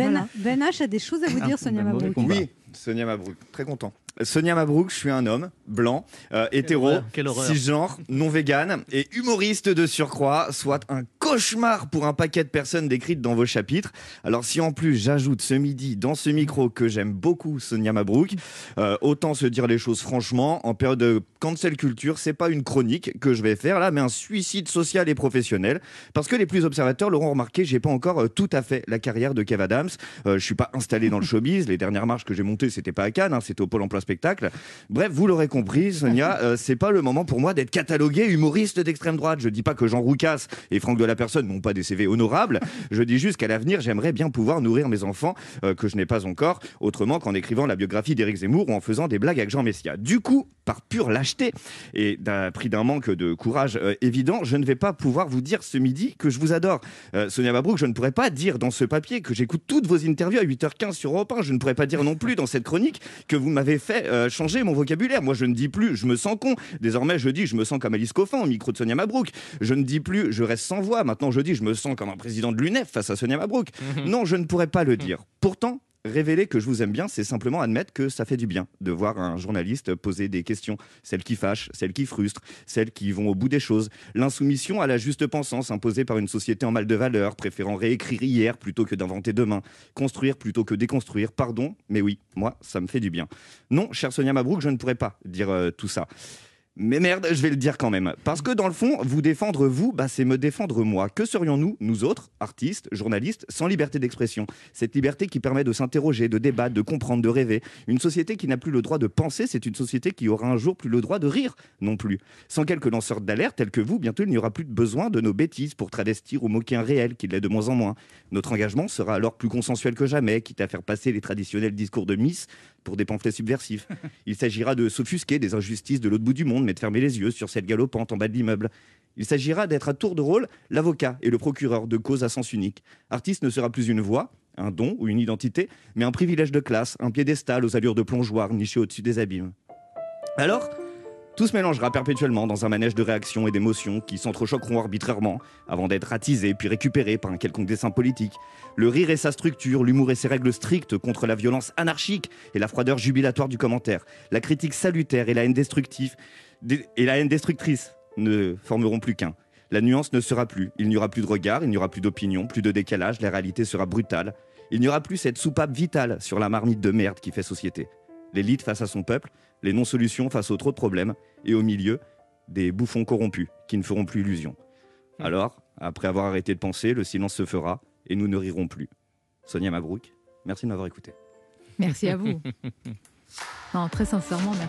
Ben, ben H a des choses à vous dire, Sonia Mabrouk. Oui, Sonia Mabrouk, très content. Sonia Mabrouk, je suis un homme blanc, euh, hétéro, cisgenre, non vegan et humoriste de surcroît, soit un cauchemar pour un paquet de personnes décrites dans vos chapitres. Alors si en plus j'ajoute ce midi dans ce micro que j'aime beaucoup Sonia Mabrouk, euh, autant se dire les choses franchement, en période de cancel culture, c'est pas une chronique que je vais faire là, mais un suicide social et professionnel. Parce que les plus observateurs l'auront remarqué, j'ai pas encore euh, tout à fait la carrière de Kev Adams. je suis pas installé dans le showbiz. Les dernières marches que j'ai montées, c'était pas à Cannes, hein, c'était au Pôle Emploi Spectacle. Bref, vous l'aurez compris, Sonia, euh, c'est pas le moment pour moi d'être catalogué humoriste d'extrême droite. Je dis pas que Jean Roucas et Franck de la Personne n'ont pas des CV honorables. Je dis juste qu'à l'avenir, j'aimerais bien pouvoir nourrir mes enfants euh, que je n'ai pas encore, autrement qu'en écrivant la biographie d'Éric Zemmour ou en faisant des blagues avec Jean Messia. Du coup, par pure lâcheté et d'un prix d'un manque de courage euh, évident, je ne vais pas pouvoir vous dire ce midi que je vous adore. Sonia Mabrouk, je ne pourrais pas dire dans ce papier que j'écoute toutes vos interviews à 8h15 sur Europe 1. Je ne pourrais pas dire non plus dans cette chronique que vous m'avez fait changer mon vocabulaire. Moi, je ne dis plus je me sens con. Désormais, je dis je me sens comme Alice Coffin au micro de Sonia Mabrouk. Je ne dis plus je reste sans voix. Maintenant, je dis je me sens comme un président de l'UNEF face à Sonia Mabrouk. Mhm. Non, je ne pourrais pas le dire. Pourtant, révéler que je vous aime bien, c'est simplement admettre que ça fait du bien de voir un journaliste poser des questions, celles qui fâchent, celles qui frustrent, celles qui vont au bout des choses. L'insoumission à la juste pensance imposée par une société en mal de valeur, préférant réécrire hier plutôt que d'inventer demain, construire plutôt que déconstruire. Pardon, mais oui, moi, ça me fait du bien. Non, chère Sonia Mabrouk, je ne pourrais pas dire euh, tout ça. Mais merde, je vais le dire quand même. Parce que dans le fond, vous défendre vous, bah, c'est me défendre moi. Que serions-nous, nous autres, artistes, journalistes, sans liberté d'expression? Cette liberté qui permet de s'interroger, de débattre, de comprendre, de rêver. Une société qui n'a plus le droit de penser, c'est une société qui aura un jour plus le droit de rire non plus. Sans quelques lanceurs d'alerte tels que vous, bientôt il n'y aura plus de besoin de nos bêtises pour travestir ou moquer un réel qui l'est de moins en moins. Notre engagement sera alors plus consensuel que jamais, quitte à faire passer les traditionnels discours de Miss pour des pamphlets subversifs. Il s'agira de s'offusquer des injustices de l'autre bout du monde, mais de fermer les yeux sur cette galopante en bas de l'immeuble. Il s'agira d'être à tour de rôle l'avocat et le procureur de cause à sens unique. Artiste ne sera plus une voix, un don ou une identité, mais un privilège de classe, un piédestal aux allures de plongeoir niché au-dessus des abîmes. Alors, tout se mélangera perpétuellement dans un manège de réactions et d'émotions qui s'entrechoqueront arbitrairement avant d'être attisés puis récupérés par un quelconque dessin politique. Le rire et sa structure, l'humour et ses règles strictes contre la violence anarchique et la froideur jubilatoire du commentaire, la critique salutaire et la haine destructive et la haine destructrice ne formeront plus qu'un. La nuance ne sera plus. Il n'y aura plus de regard, il n'y aura plus d'opinion, plus de décalage, la réalité sera brutale. Il n'y aura plus cette soupape vitale sur la marmite de merde qui fait société. L'élite face à son peuple, les non-solutions face aux trop de problèmes, et au milieu, des bouffons corrompus qui ne feront plus illusion. Hmm. Alors, après avoir arrêté de penser, le silence se fera et nous ne rirons plus. Sonia Mabrouk, merci de m'avoir écouté. Merci à vous. non, très sincèrement, merci.